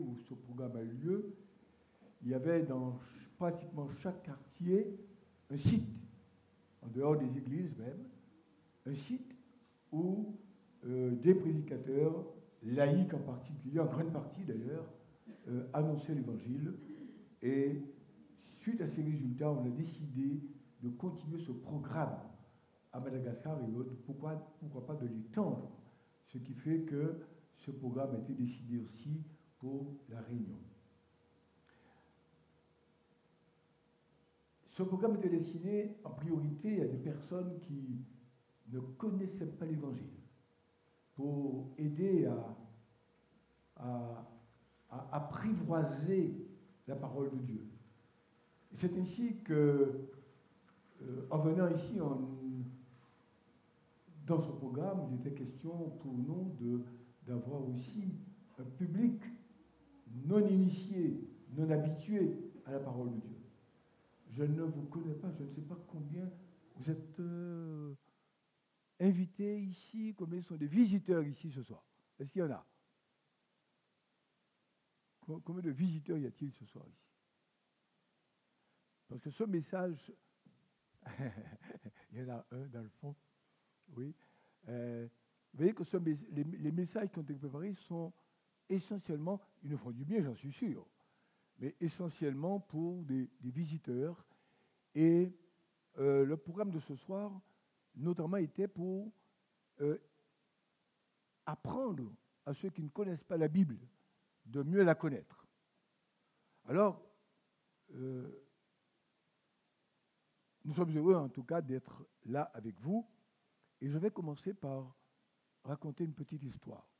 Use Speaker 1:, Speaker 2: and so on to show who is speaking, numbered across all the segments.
Speaker 1: où ce programme a eu lieu, il y avait dans pratiquement chaque quartier un site, en dehors des églises même, un site où euh, des prédicateurs, laïcs en particulier, en grande partie d'ailleurs, euh, annonçaient l'évangile. Et suite à ces résultats, on a décidé de continuer ce programme à Madagascar et autres. Pourquoi, pourquoi pas de l'étendre? Ce qui fait que ce programme a été décidé aussi la Réunion. Ce programme était destiné en priorité à des personnes qui ne connaissaient pas l'Évangile, pour aider à, apprivoiser la parole de Dieu. C'est ainsi que, euh, en venant ici dans ce programme, il était question pour nous d'avoir aussi un public non initié, non habitué à la parole de Dieu. Je ne vous connais pas, je ne sais pas combien vous êtes euh, invités ici, combien sont des visiteurs ici ce soir. Est-ce qu'il y en a? Combien de visiteurs y a-t-il ce soir ici? Parce que ce message, il y en a un dans le fond, oui. Euh, vous voyez que les, messages qui ont été préparés sont essentiellement, ils nous font du bien, j'en suis sûr, mais essentiellement pour des, visiteurs. Et euh, le programme de ce soir, notamment, était pour euh, apprendre à ceux qui ne connaissent pas la Bible de mieux la connaître. Alors, euh, nous sommes heureux en tout cas d'être là avec vous. Et je vais commencer par raconter une petite histoire.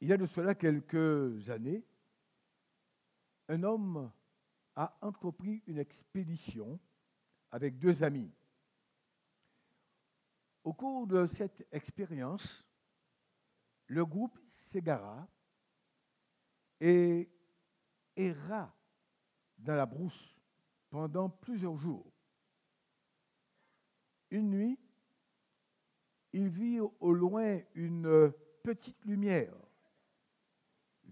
Speaker 1: Il y a de cela quelques années, un homme a entrepris une expédition avec deux amis. Au cours de cette expérience, le groupe s'égara et erra dans la brousse pendant plusieurs jours. Une nuit, il vit au loin une petite lumière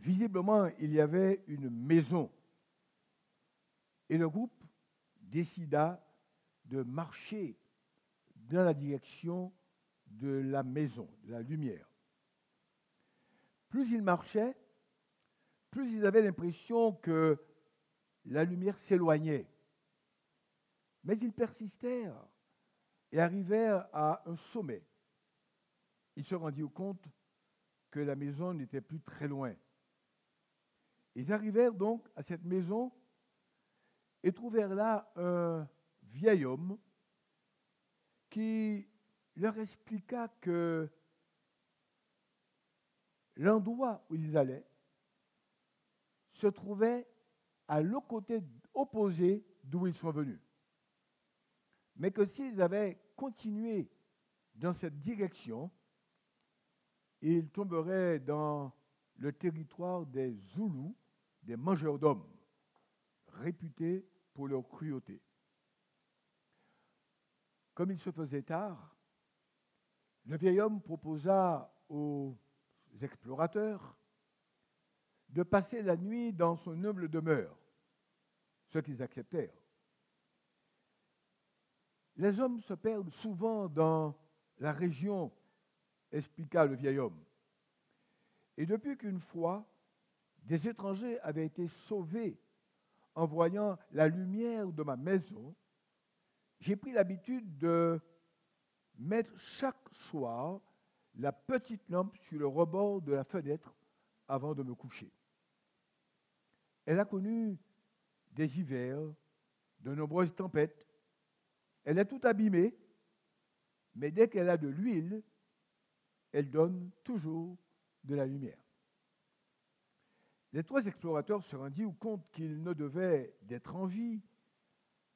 Speaker 1: Visiblement, il y avait une maison. Et le groupe décida de marcher dans la direction de la maison, de la lumière. Plus ils marchaient, plus ils avaient l'impression que la lumière s'éloignait. Mais ils persistèrent et arrivèrent à un sommet. Ils se rendirent compte que la maison n'était plus très loin. Ils arrivèrent donc à cette maison et trouvèrent là un vieil homme qui leur expliqua que l'endroit où ils allaient se trouvait à l'autre côté opposé d'où ils sont venus. Mais que s'ils avaient continué dans cette direction, ils tomberaient dans le territoire des Zoulous, des mangeurs d'hommes, réputés pour leur cruauté. Comme il se faisait tard, le vieil homme proposa aux explorateurs de passer la nuit dans son humble demeure, ce qu'ils acceptèrent. Les hommes se perdent souvent dans la région, expliqua le vieil homme. Et depuis qu'une fois, des étrangers avaient été sauvés en voyant la lumière de ma maison, j'ai pris l'habitude de mettre chaque soir la petite lampe sur le rebord de la fenêtre avant de me coucher. Elle a connu des hivers, de nombreuses tempêtes. Elle est toute abîmée, mais dès qu'elle a de l'huile, elle donne toujours de la lumière. Les trois explorateurs se rendirent compte qu'ils ne devaient d'être en vie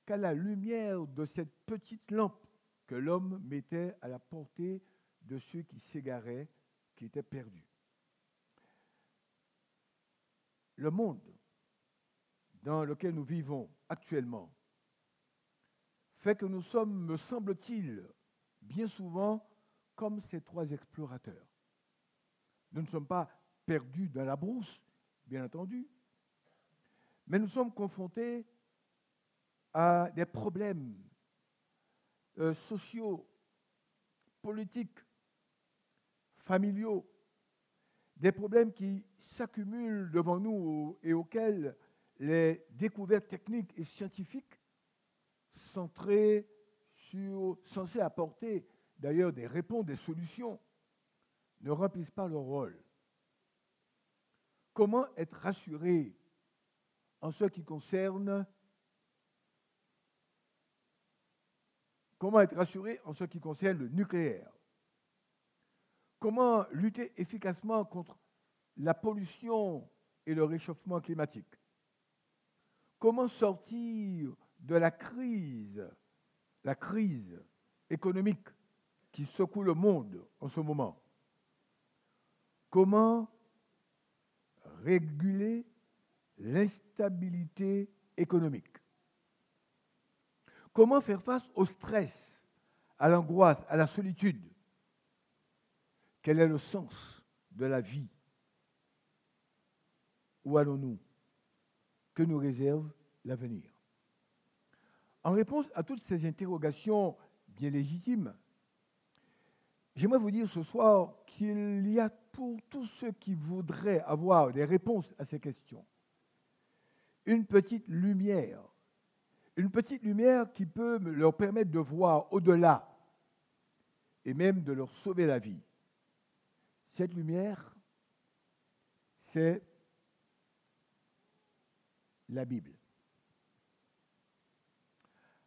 Speaker 1: qu'à la lumière de cette petite lampe que l'homme mettait à la portée de ceux qui s'égaraient, qui étaient perdus. Le monde dans lequel nous vivons actuellement fait que nous sommes, me semble-t-il, bien souvent comme ces trois explorateurs. Nous ne sommes pas perdus dans la brousse, bien entendu, mais nous sommes confrontés à des problèmes euh, sociaux, politiques, familiaux, des problèmes qui s'accumulent devant nous et auxquels les découvertes techniques et scientifiques centrées sur, censées apporter d'ailleurs des réponses, des solutions, ne remplissent pas leur rôle. Comment être rassuré en ce qui concerne comment être rassuré en ce qui concerne le nucléaire? Comment lutter efficacement contre la pollution et le réchauffement climatique? Comment sortir de la crise, la crise économique qui secoue le monde en ce moment? Comment réguler l'instabilité économique? Comment faire face au stress, à l'angoisse, à la solitude? Quel est le sens de la vie? Où allons-nous? Que nous réserve l'avenir? En réponse à toutes ces interrogations bien légitimes, j'aimerais vous dire ce soir qu'il y a pour tous ceux qui voudraient avoir des réponses à ces questions, une petite lumière, une petite lumière qui peut leur permettre de voir au-delà et même de leur sauver la vie. Cette lumière, c'est la Bible.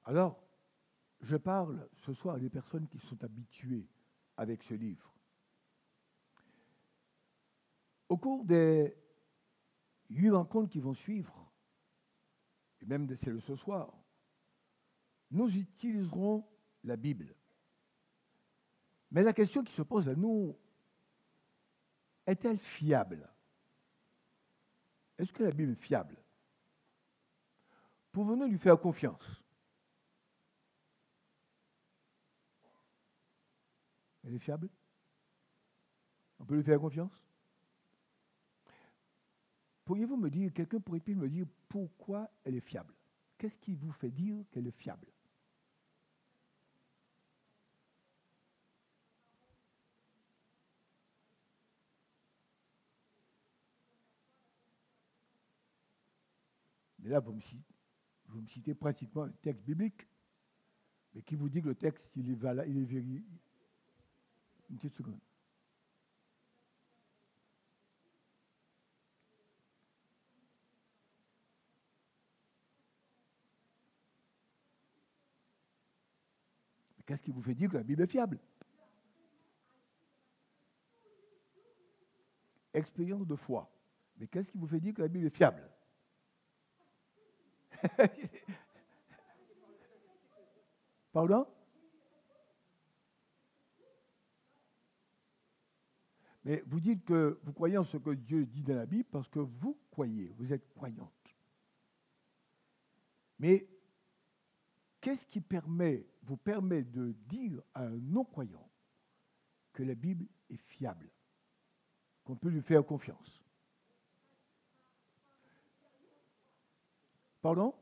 Speaker 1: Alors, je parle ce soir à des personnes qui sont habituées avec ce livre. Au cours des huit rencontres qui vont suivre, et même de celle de ce soir, nous utiliserons la Bible. Mais la question qui se pose à nous, est-elle fiable? Est-ce que la Bible est fiable? Pouvons-nous lui faire confiance? Elle est fiable? On peut lui faire confiance? Pourriez-vous me dire, quelqu'un pourrait-il me dire pourquoi elle est fiable? Qu'est-ce qui vous fait dire qu'elle est fiable? Mais là, vous me, citez, vous me pratiquement un texte biblique, mais qui vous dit que le texte, il est valable, il est vérifié. Une petite seconde. Qu'est-ce qui vous fait dire que la Bible est fiable? Expérience de foi. Mais qu'est-ce qui vous fait dire que la Bible est fiable? Pardon? Mais vous dites que vous croyez en ce que Dieu dit dans la Bible parce que vous croyez, vous êtes croyante. Mais qu'est-ce qui vous permet de dire à un non-croyant que la Bible est fiable, qu'on peut lui faire confiance? Pardon?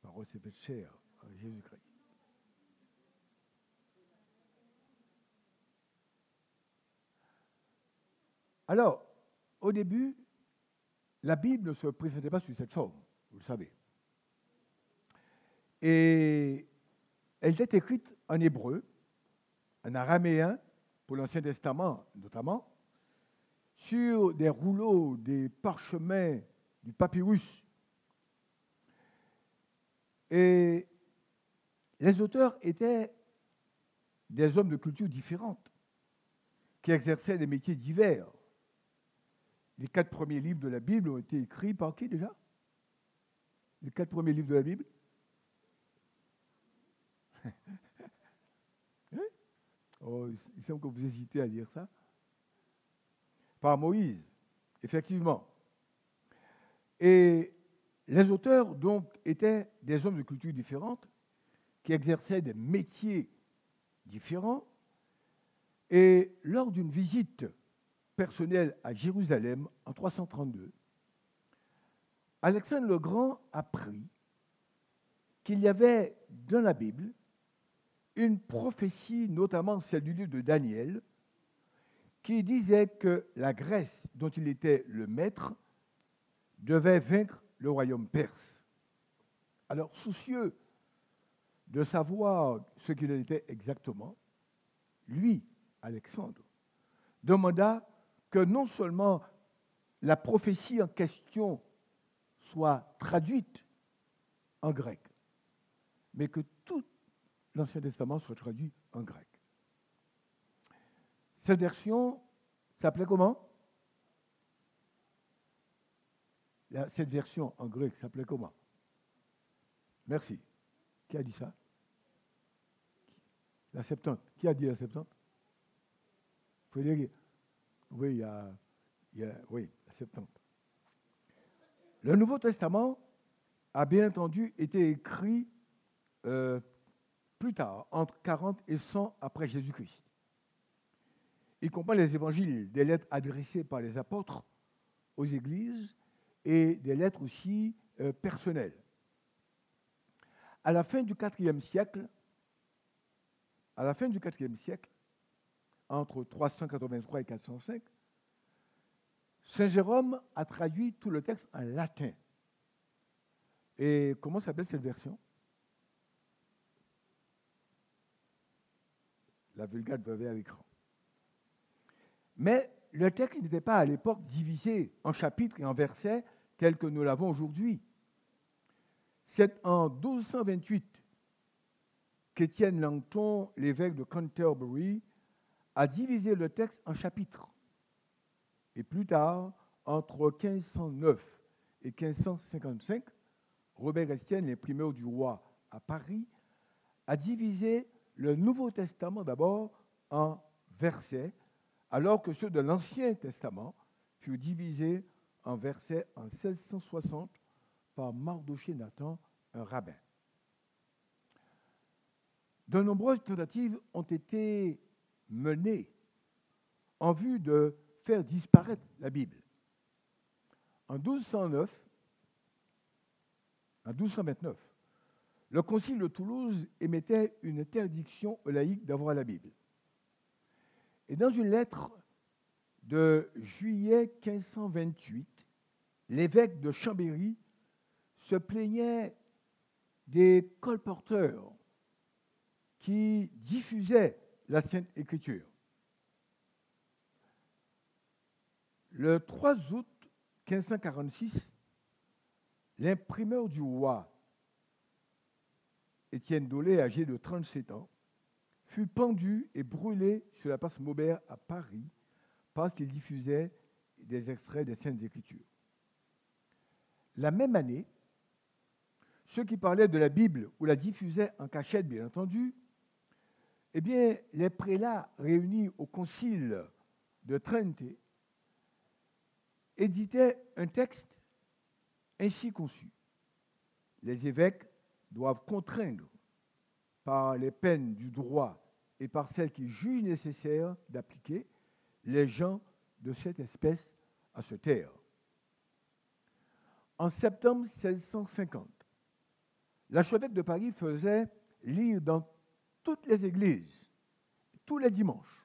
Speaker 1: Parole chair à Jésus-Christ. Alors, au début, la Bible ne se présentait pas sous cette forme, vous le savez. Et elle était écrite en hébreu, en araméen, pour l'Ancien Testament notamment, sur des rouleaux, des parchemins, du papyrus. Et les auteurs étaient des hommes de culture différentes, qui exerçaient des métiers divers. Les quatre premiers livres de la Bible ont été écrits par qui déjà? Les quatre premiers livres de la Bible? Oh, Il semble que vous hésitez à lire ça. Par Moïse, effectivement. Et les auteurs, donc, étaient des hommes de cultures différentes, qui exerçaient des métiers différents. Et lors d'une visite personnelle à Jérusalem en 332, Alexandre le Grand apprit qu'il y avait dans la Bible une prophétie, notamment celle du livre de Daniel, qui disait que la Grèce, dont il était le maître, devait vaincre le royaume perse. Alors, soucieux de savoir ce qu'il était exactement, lui, Alexandre, demanda que non seulement la prophétie en question soit traduite en grec, mais que tout l'Ancien Testament soit traduit en grec. Cette version s'appelait comment? Cette version en grec s'appelait comment? Merci. Qui a dit ça? La Septante. Qui a dit la Septante? Oui, il y, a, oui, la Septante. Le Nouveau Testament a bien entendu été écrit euh, plus tard, entre 40 et 100 après Jésus-Christ. Il comprend les évangiles, des lettres adressées par les apôtres aux églises et des lettres aussi euh, personnelles. À la fin du IVe siècle, à la fin du IVe siècle, entre 383 et 405, Saint Jérôme a traduit tout le texte en latin. Et comment s'appelle cette version? La Vulgate brevet à l'écran. Mais le texte n'était pas à l'époque divisé en chapitres et en versets tel que nous l'avons aujourd'hui. C'est en 1228 qu'Étienne Langton, l'évêque de Canterbury, a divisé le texte en chapitres. Et plus tard, entre 1509 et 1555, Robert Estienne, l'imprimeur du roi à Paris, a divisé le Nouveau Testament d'abord en versets, alors que ceux de l'Ancien Testament furent divisés en versets en 1660 par Mardoché Nathan, un rabbin. De nombreuses tentatives ont été menées en vue de faire disparaître la Bible. En 1209, en 1229, le Concile de Toulouse émettait une interdiction aux laïcs d'avoir la Bible. Et dans une lettre de juillet 1528, l'évêque de Chambéry se plaignait des colporteurs qui diffusaient la Sainte Écriture. Le 3 août 1546, l'imprimeur du roi Étienne Dolé, âgé de 37 ans, fut pendu et brûlé sur la place Maubert à Paris parce qu'il diffusait des extraits des Saintes Écritures. La même année, ceux qui parlaient de la Bible ou la diffusaient en cachette, bien entendu, eh bien, les prélats réunis au concile de Trente éditaient un texte ainsi conçu. Les évêques doivent contraindre par les peines du droit et par celles qu'ils jugent nécessaires d'appliquer les gens de cette espèce à se taire. En septembre 1650, l'archevêque de Paris faisait lire dans toutes les églises, tous les dimanches,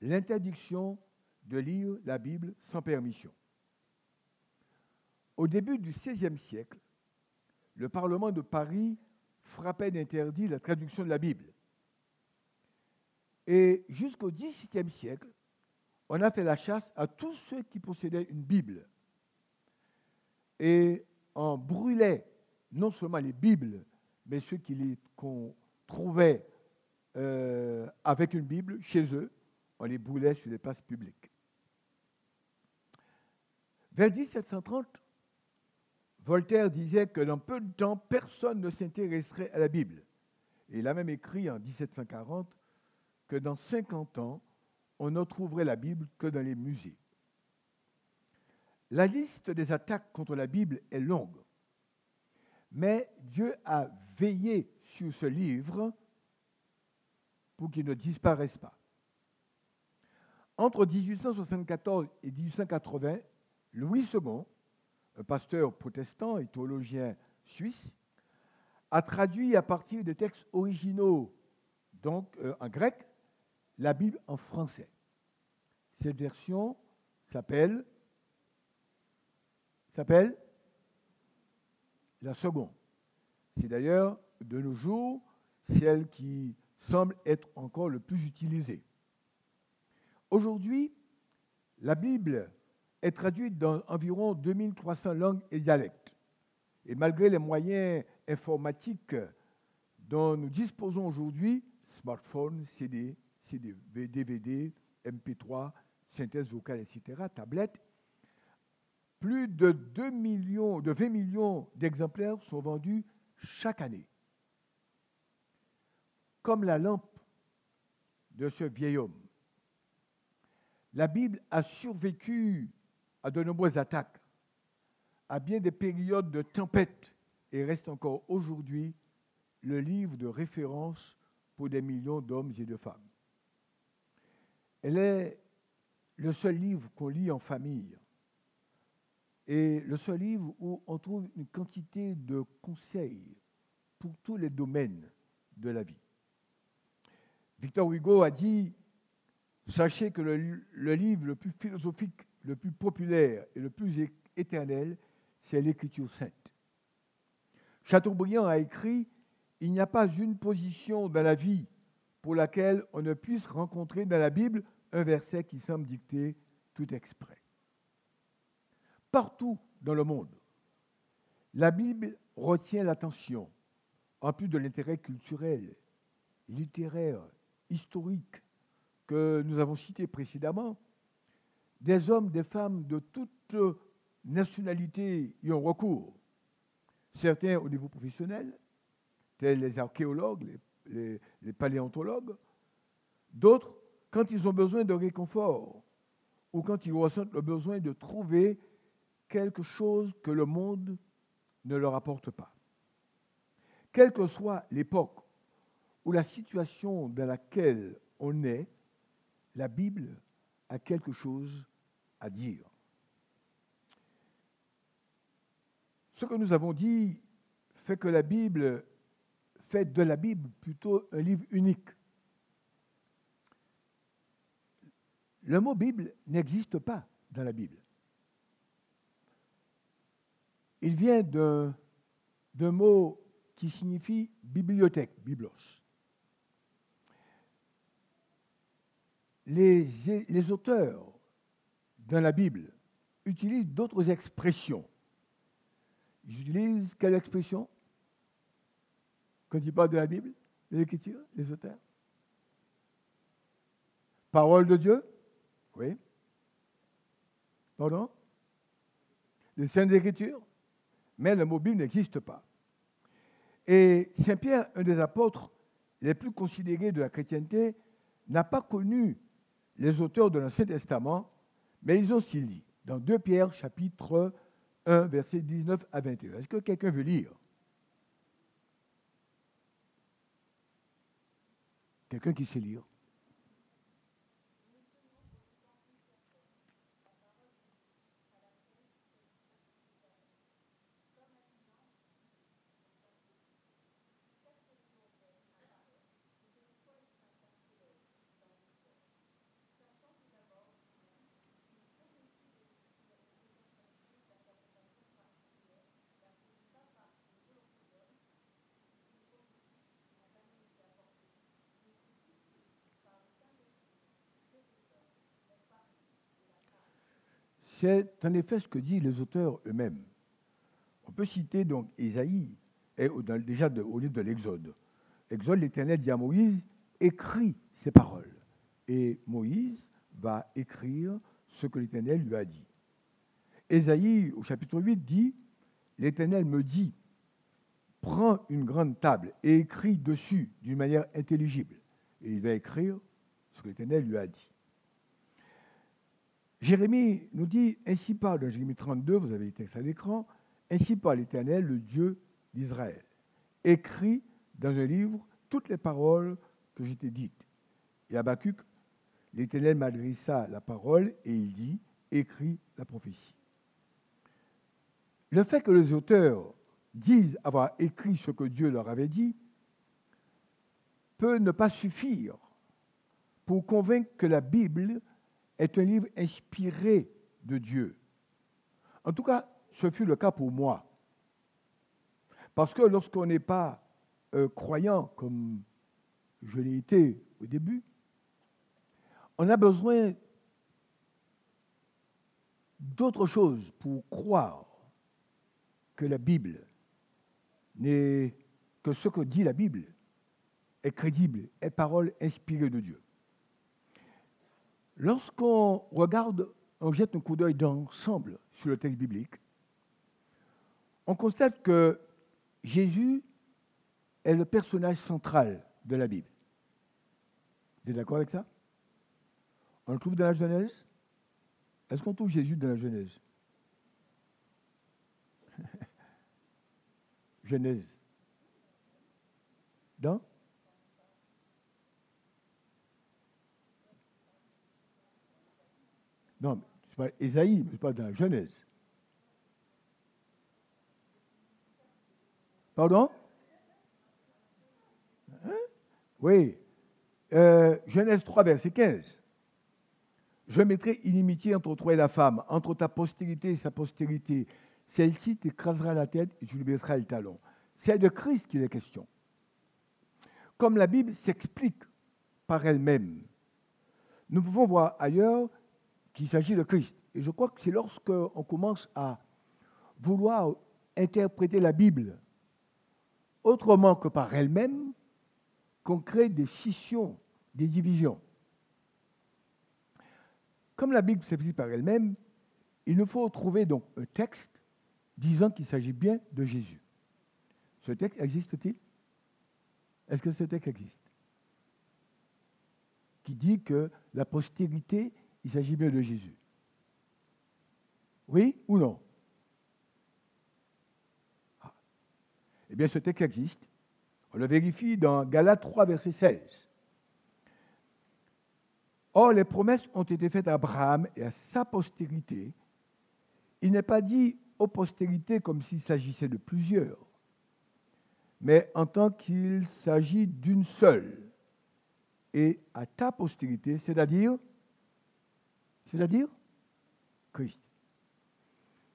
Speaker 1: l'interdiction de lire la Bible sans permission. Au début du XVIe siècle, le Parlement de Paris frappait d'interdit la traduction de la Bible. Et jusqu'au XVIIe siècle, on a fait la chasse à tous ceux qui possédaient une Bible. Et on brûlait non seulement les Bibles, mais ceux qu'on trouvait euh, avec une Bible chez eux, on les brûlait sur les places publiques. Vers 1730, Voltaire disait que dans peu de temps, personne ne s'intéresserait à la Bible. Et il a même écrit en 1740 que dans 50 ans, on ne trouverait la Bible que dans les musées. La liste des attaques contre la Bible est longue, mais Dieu a veillé sur ce livre pour qu'il ne disparaisse pas. Entre 1874 et 1880, Louis II, un pasteur protestant et théologien suisse, a traduit à partir des textes originaux, donc euh, en grec, la Bible en français. Cette version s'appelle s'appelle la seconde. C'est d'ailleurs de nos jours celle qui semble être encore le plus utilisée. Aujourd'hui, la Bible est traduite dans environ 2300 langues et dialectes. Et malgré les moyens informatiques dont nous disposons aujourd'hui, smartphones, CD, CD, DVD, MP3, synthèse vocale, etc., tablettes, plus de 2 millions, de 20 millions d'exemplaires sont vendus chaque année. Comme la lampe de ce vieil homme. La Bible a survécu à de nombreuses attaques, à bien des périodes de tempête et reste encore aujourd'hui le livre de référence pour des millions d'hommes et de femmes. Elle est le seul livre qu'on lit en famille et le seul livre où on trouve une quantité de conseils pour tous les domaines de la vie. Victor Hugo a dit, sachez que le, livre le plus philosophique, le plus populaire et le plus éternel, c'est l'écriture sainte. Chateaubriand a écrit, il n'y a pas une position dans la vie pour laquelle on ne puisse rencontrer dans la Bible un verset qui semble dicter tout exprès partout dans le monde. La Bible retient l'attention, en plus de l'intérêt culturel, littéraire, historique que nous avons cité précédemment. Des hommes, des femmes de toutes nationalités y ont recours. Certains au niveau professionnel, tels les archéologues, les, les paléontologues. D'autres, quand ils ont besoin de réconfort ou quand ils ressentent le besoin de trouver quelque chose que le monde ne leur apporte pas. Quelle que soit l'époque ou la situation dans laquelle on est, la Bible a quelque chose à dire. Ce que nous avons dit fait que la Bible fait de la Bible plutôt un livre unique. Le mot Bible n'existe pas dans la Bible. Il vient d'un mot qui signifie bibliothèque, biblos. Les, les auteurs dans la Bible utilisent d'autres expressions. Ils utilisent quelle expression? Quand ils parlent de la Bible, de l'Écriture, les auteurs? Parole de Dieu? Oui. Pardon? Les Saintes Écritures mais le mobile n'existe pas. Et Saint Pierre, un des apôtres les plus considérés de la chrétienté, n'a pas connu les auteurs de l'Ancien Testament, mais ils ont aussi lu dans 2 Pierre chapitre 1, versets 19 à 21. Est-ce que quelqu'un veut lire? Quelqu'un qui sait lire? C'est en effet ce que disent les auteurs eux-mêmes. On peut citer donc Isaïe, et déjà au livre de l'Exode. Exode, l'Éternel dit à Moïse, écris ces paroles. Et Moïse va écrire ce que l'Éternel lui a dit. Isaïe, au chapitre 8, dit, l'Éternel me dit, prends une grande table et écris dessus d'une manière intelligible. Et il va écrire ce que l'Éternel lui a dit. Jérémie nous dit, ainsi parle, Jérémie 32, vous avez le texte à l'écran, ainsi parle l'Éternel, le Dieu d'Israël. Écrit dans un livre toutes les paroles que je t'ai dites. Et Habakkuk, l'Éternel m'adressa la parole et il dit, écrit la prophétie. Le fait que les auteurs disent avoir écrit ce que Dieu leur avait dit peut ne pas suffire pour convaincre que la Bible est un livre inspiré de Dieu. En tout cas, ce fut le cas pour moi. Parce que lorsqu'on n'est pas euh, croyant, comme je l'ai été au début, on a besoin d'autre chose pour croire que la Bible n'est que ce que dit la Bible est crédible, est parole inspirée de Dieu. Lorsqu'on regarde, on jette un coup d'œil d'ensemble sur le texte biblique, on constate que Jésus est le personnage central de la Bible. Vous êtes d'accord avec ça? On le trouve dans la Genèse? Est-ce qu'on trouve Jésus dans la Genèse? Genèse. Dans? Non, c'est pas Ésaïe, mais pas dans la Genèse. Pardon? Hein? Oui. Euh, Genèse 3, verset 15. Je mettrai inimitié entre toi et la femme, entre ta postérité et sa postérité. Celle-ci t'écrasera la tête et tu lui baisseras le talon. C'est de Christ qu'il est question. Comme la Bible s'explique par elle-même, nous pouvons voir ailleurs qu'il s'agit de Christ. Et je crois que c'est lorsqu'on commence à vouloir interpréter la Bible autrement que par elle-même qu'on crée des scissions, des divisions. Comme la Bible s'explique par elle-même, il nous faut trouver donc un texte disant qu'il s'agit bien de Jésus. Ce texte existe-t-il? Est-ce que ce texte existe? Qui dit que la postérité il s'agit bien de Jésus. Oui ou non? Ah. Eh bien, ce texte existe. On le vérifie dans Galates 3, verset 16. Or, les promesses ont été faites à Abraham et à sa postérité. Il n'est pas dit aux postérités comme s'il s'agissait de plusieurs, mais en tant qu'il s'agit d'une seule. Et à ta postérité, c'est-à-dire c'est-à-dire Christ.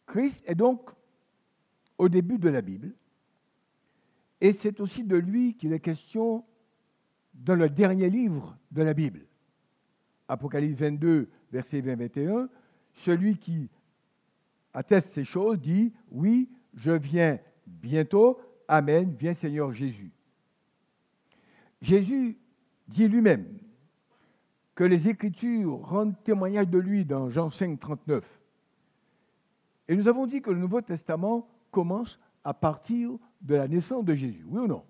Speaker 1: Christ est donc au début de la Bible, et c'est aussi de lui qu'il est question dans le dernier livre de la Bible. Apocalypse 22, verset 20-21, celui qui atteste ces choses dit, oui, je viens bientôt, Amen, viens Seigneur Jésus. Jésus dit lui-même, que les Écritures rendent témoignage de lui dans Jean 5, 39. Et nous avons dit que le Nouveau Testament commence à partir de la naissance de Jésus. Oui ou non?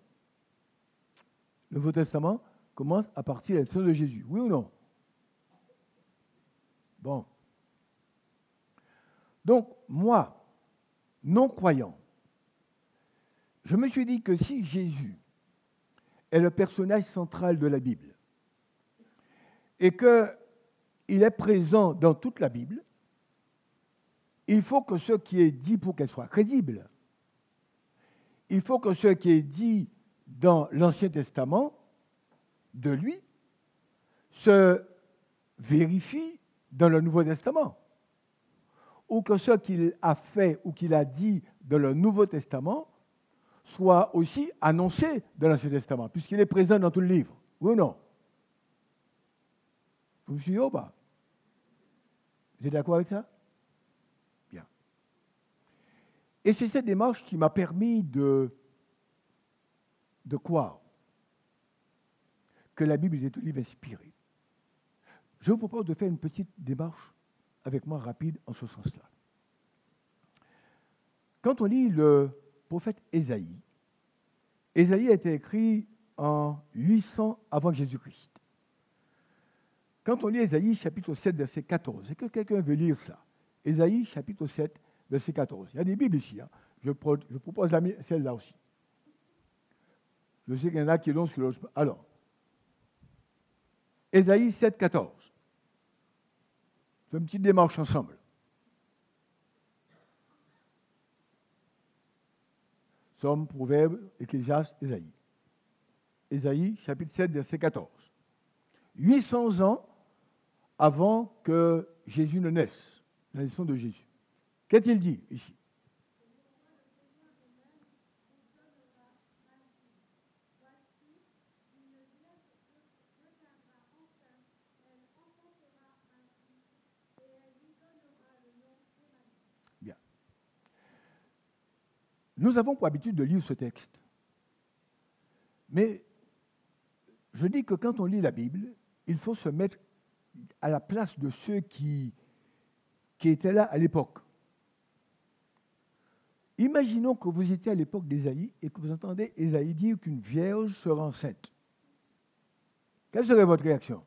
Speaker 1: Le Nouveau Testament commence à partir de la naissance de Jésus. Oui ou non? Bon. Donc, moi, non croyant, je me suis dit que si Jésus est le personnage central de la Bible, et qu'il est présent dans toute la Bible, il faut que ce qui est dit pour qu'elle soit crédible, il faut que ce qui est dit dans l'Ancien Testament de lui se vérifie dans le Nouveau Testament. Ou que ce qu'il a fait ou qu'il a dit dans le Nouveau Testament soit aussi annoncé dans l'Ancien Testament, puisqu'il est présent dans tout le livre. Oui ou non? Vous me suivez ou pas Vous êtes d'accord avec ça? Bien. Et c'est cette démarche qui m'a permis de, de croire que la Bible est un livre inspiré. Je vous propose de faire une petite démarche avec moi rapide en ce sens-là. Quand on lit le prophète Ésaïe, Ésaïe a été écrit en 800 avant Jésus-Christ. Quand on lit Ésaïe chapitre 7, verset 14, est-ce que quelqu'un veut lire ça? Ésaïe chapitre 7, verset 14. Il y a des Bibles ici. Hein. Je, propose celle-là aussi. Je sais qu'il y en a qui l'ont sur le... Alors, Ésaïe 7, 14. Fais une petite démarche ensemble. Somme, Proverbe, Ecclésiaste, Ésaïe. Ésaïe, chapitre 7, verset 14. 800 ans avant que Jésus ne naisse, la naissance de Jésus. Qu'a-t-il dit ici? Bien. Nous avons pour habitude de lire ce texte. Mais je dis que quand on lit la Bible, il faut se mettre à la place de ceux qui, qui étaient là à l'époque. Imaginons que vous étiez à l'époque d'Ésaïe et que vous entendez Ésaïe dire qu'une vierge sera enceinte. Quelle serait votre réaction?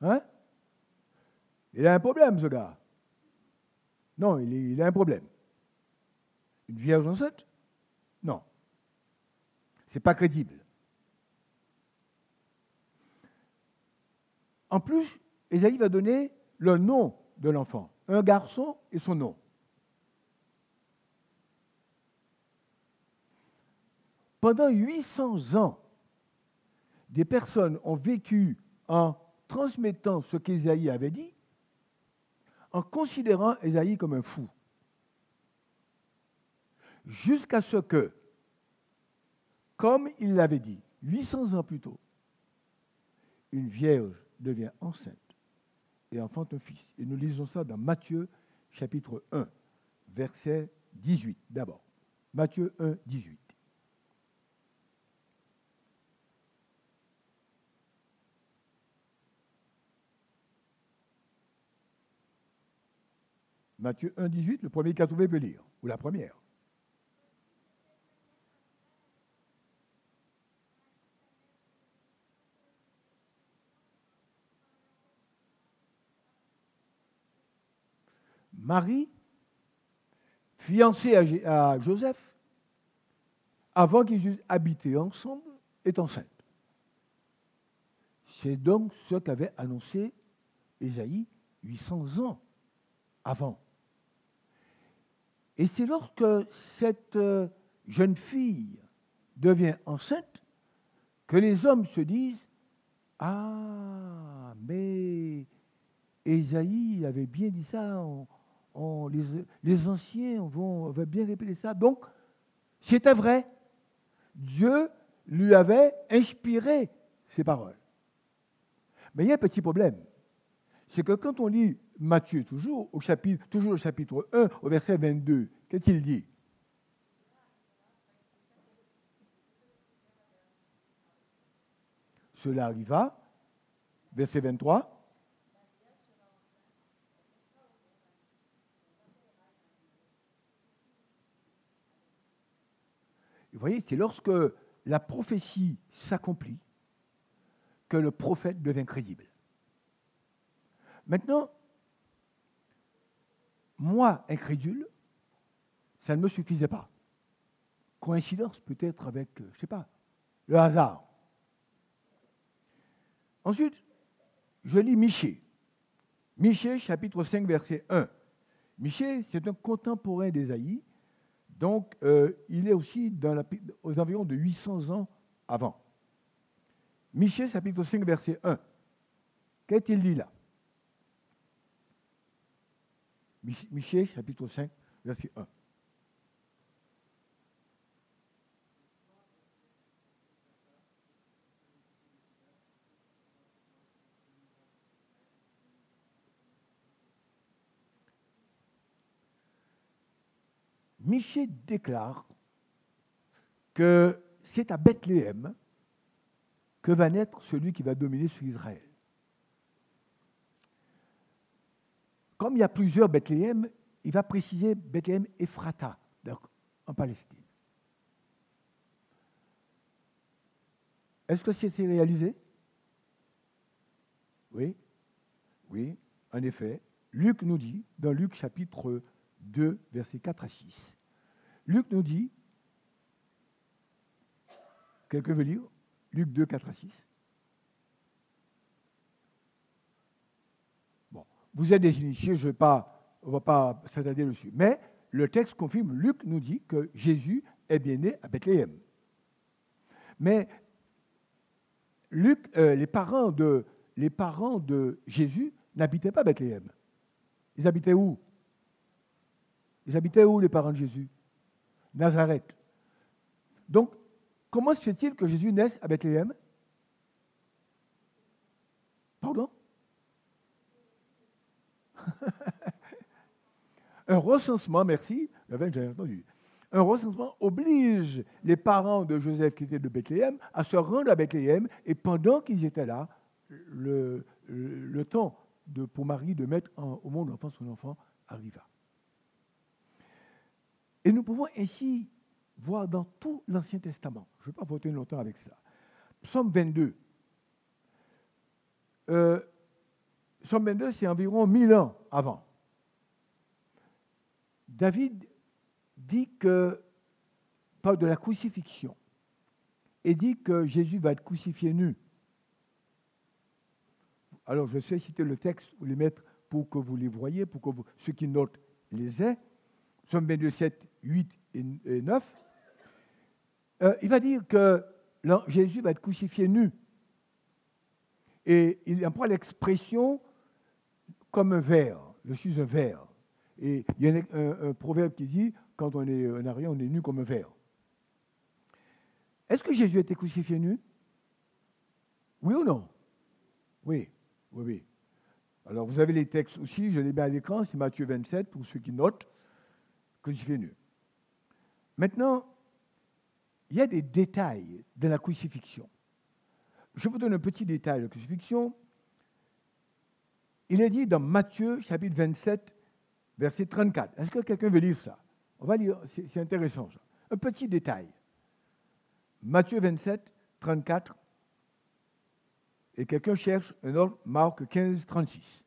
Speaker 1: Hein? Il a un problème, ce gars. Non, il, il a un problème. Une vierge enceinte? Non. Ce n'est pas crédible. En plus, Ésaïe va donner le nom de l'enfant, un garçon et son nom. Pendant 800 ans, des personnes ont vécu en transmettant ce qu'Ésaïe avait dit, en considérant Ésaïe comme un fou. Jusqu'à ce que, comme il l'avait dit 800 ans plus tôt, une vierge devient enceinte et enfante un fils. Et nous lisons ça dans Matthieu chapitre 1, verset 18 d'abord. Matthieu 1, 18. Matthieu 1, 18, le premier qu'a trouvé peut lire, ou la première. Marie, fiancée à, Joseph, avant qu'ils eussent habité ensemble, est enceinte. C'est donc ce qu'avait annoncé Ésaïe 800 ans avant. Et c'est lorsque cette euh, jeune fille devient enceinte que les hommes se disent Ah, mais Ésaïe avait bien dit ça, les, anciens vont, bien répéter ça. Donc, c'était vrai. Dieu lui avait inspiré ces paroles. Mais il y a un petit problème. C'est que quand on lit Matthieu, toujours au chapitre, toujours au chapitre 1, au verset 22, qu'est-ce qu'il dit? Cela arriva, verset 23, Vous voyez, c'est lorsque la prophétie s'accomplit que le prophète devient crédible. Maintenant, moi, incrédule, ça ne me suffisait pas. Coïncidence peut-être avec, je ne sais pas, le hasard. Ensuite, je lis Michée. Michée, chapitre 5, verset 1. Michée, c'est un contemporain d'Ésaïe donc, euh, il est aussi aux environs de 800 ans avant. Michée, chapitre 5, verset 1. Qu'est-il dit là? Michée, chapitre 5, verset 1. Michée déclare que c'est à Bethléem que va naître celui qui va dominer sur Israël. Comme il y a plusieurs Bethléem, il va préciser Bethléem Ephrata, en Palestine. Est-ce que c'est réalisé? Oui, oui, en effet. Luc nous dit, dans Luc chapitre 2, versets 4 à 6, Luc nous dit, quelqu'un veut lire Luc 2, 4 à 6 Bon, vous êtes des initiés, je vais pas, on ne va pas s'attarder dessus. Mais le texte confirme, Luc nous dit que Jésus est bien né à Bethléem. Mais Luc, euh, les, parents de, les parents de Jésus n'habitaient pas Bethléem. Ils habitaient où? Ils habitaient où les parents de Jésus? Nazareth. Donc, comment se fait-il que Jésus naisse à Bethléem? Pardon? Un recensement, merci, j'avais entendu. Un recensement oblige les parents de Joseph qui étaient de Bethléem à se rendre à Bethléem et pendant qu'ils étaient là, le, temps pour Marie de mettre au monde l'enfant, son enfant arriva. Et nous pouvons ainsi voir dans tout l'Ancien Testament, je ne vais pas voter longtemps avec ça, Psaume 22. Euh, Psaume 22, c'est environ 1000 ans avant. David dit que, parle de la crucifixion, et dit que Jésus va être crucifié nu. Alors je sais citer le texte ou les mettre pour que vous les voyez, pour que ceux qui notent les aient. Psaume 22, 7, 8 et 9. Euh, il va dire que Jésus va être crucifié nu. Et il emploie l'expression comme un verre. Je suis un verre. Et il y a un, proverbe qui dit quand on est un arrière, on est nu comme un verre. Est-ce que Jésus a été crucifié nu? Oui ou non? Oui, oui, oui. Alors vous avez les textes aussi, je les mets à l'écran, c'est Matthieu 27 pour ceux qui notent, crucifié nu. Maintenant, il y a des détails de la crucifixion. Je vous donne un petit détail de la crucifixion. Il est dit dans Matthieu chapitre 27, verset 34. Est-ce que quelqu'un veut lire ça? On va lire, c'est intéressant ça. Un petit détail. Matthieu 27, 34. Et quelqu'un cherche un autre, Marc 15, 36.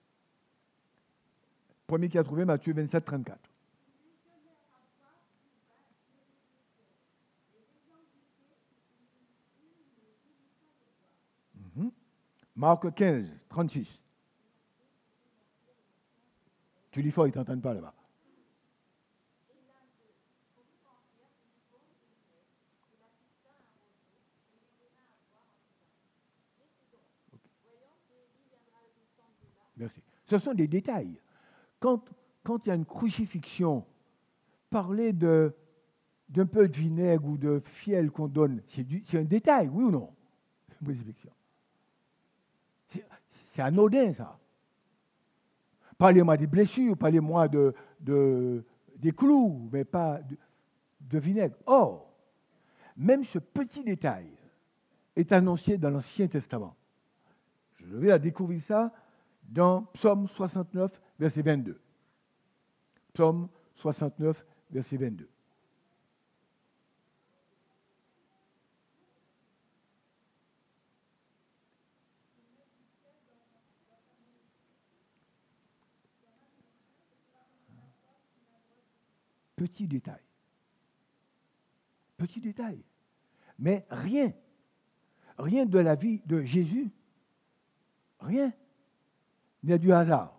Speaker 1: Premier qui a trouvé Matthieu 27, 34. Marc 15, 36. Tu lis fort, ils ne t'entendent pas là-bas. Merci. Ce sont des détails. Quand, quand il y a une crucifixion, parler de, d'un peu de vinaigre ou de fiel qu'on donne, c'est, un détail, oui ou non? C'est anodin, ça. Parlez-moi des blessures, parlez-moi de, des clous, mais pas de, vinaigre. Or, même ce petit détail est annoncé dans l'Ancien Testament. Je vais découvrir ça dans Psaume 69, verset 22. Psaume 69, verset 22. Petit détail. Petit détail. Mais rien, rien de la vie de Jésus, rien n'est du hasard.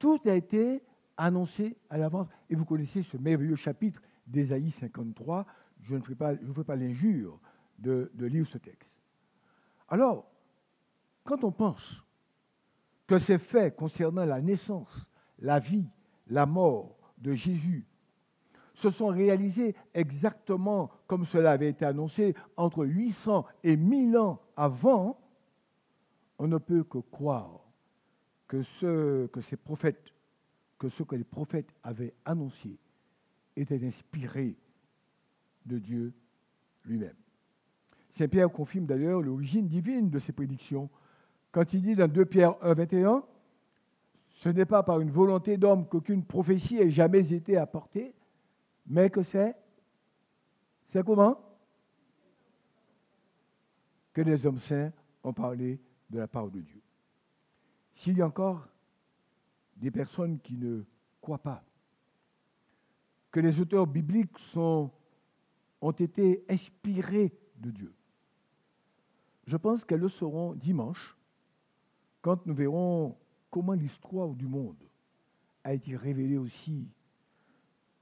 Speaker 1: Tout a été annoncé à l'avance. Et vous connaissez ce merveilleux chapitre d'Ésaïe 53. Je ne ferai pas, je pas l'injure de lire ce texte. Alors, quand on pense que ces faits concernant la naissance, la vie, la mort de Jésus se sont réalisés exactement comme cela avait été annoncé entre 800 et 1000 ans avant, on ne peut que croire que ce que ces prophètes, que ce que les prophètes avaient annoncé était inspiré de Dieu lui-même. Saint Pierre confirme d'ailleurs l'origine divine de ces prédictions quand il dit dans 2 Pierre 1, 21, ce n'est pas par une volonté d'homme qu'aucune prophétie ait jamais été apportée, mais que c'est C'est comment Que les hommes saints ont parlé de la part de Dieu. S'il y a encore des personnes qui ne croient pas que les auteurs bibliques ont été inspirés de Dieu, je pense qu'elles le seront dimanche quand nous verrons comment l'histoire du monde a été révélée aussi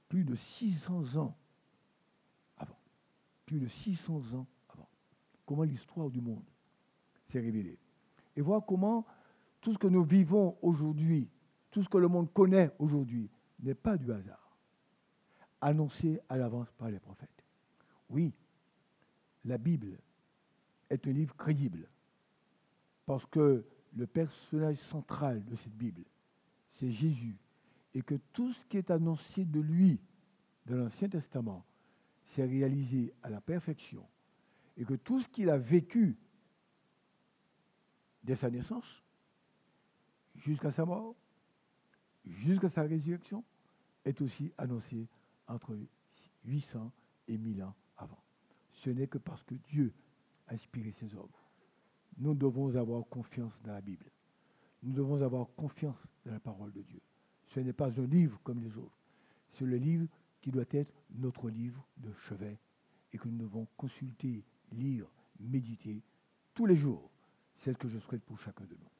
Speaker 1: plus de 600 ans avant. Plus de 600 ans avant. Comment l'histoire du monde s'est révélée. Et voir comment tout ce que nous vivons aujourd'hui, tout ce que le monde connaît aujourd'hui, n'est pas du hasard. Annoncé à l'avance par les prophètes. Oui, la Bible est un livre crédible. Parce que le personnage central de cette Bible, c'est Jésus. Et que tout ce qui est annoncé de lui dans l'Ancien Testament s'est réalisé à la perfection. Et que tout ce qu'il a vécu dès sa naissance, jusqu'à sa mort, jusqu'à sa résurrection, est aussi annoncé entre 800 et 1000 ans avant. Ce n'est que parce que Dieu a inspiré ses œuvres. Nous devons avoir confiance dans la Bible. Nous devons avoir confiance dans la parole de Dieu. Ce n'est pas un livre comme les autres. C'est le livre qui doit être notre livre de chevet et que nous devons consulter, lire, méditer tous les jours. C'est ce que je souhaite pour chacun de nous.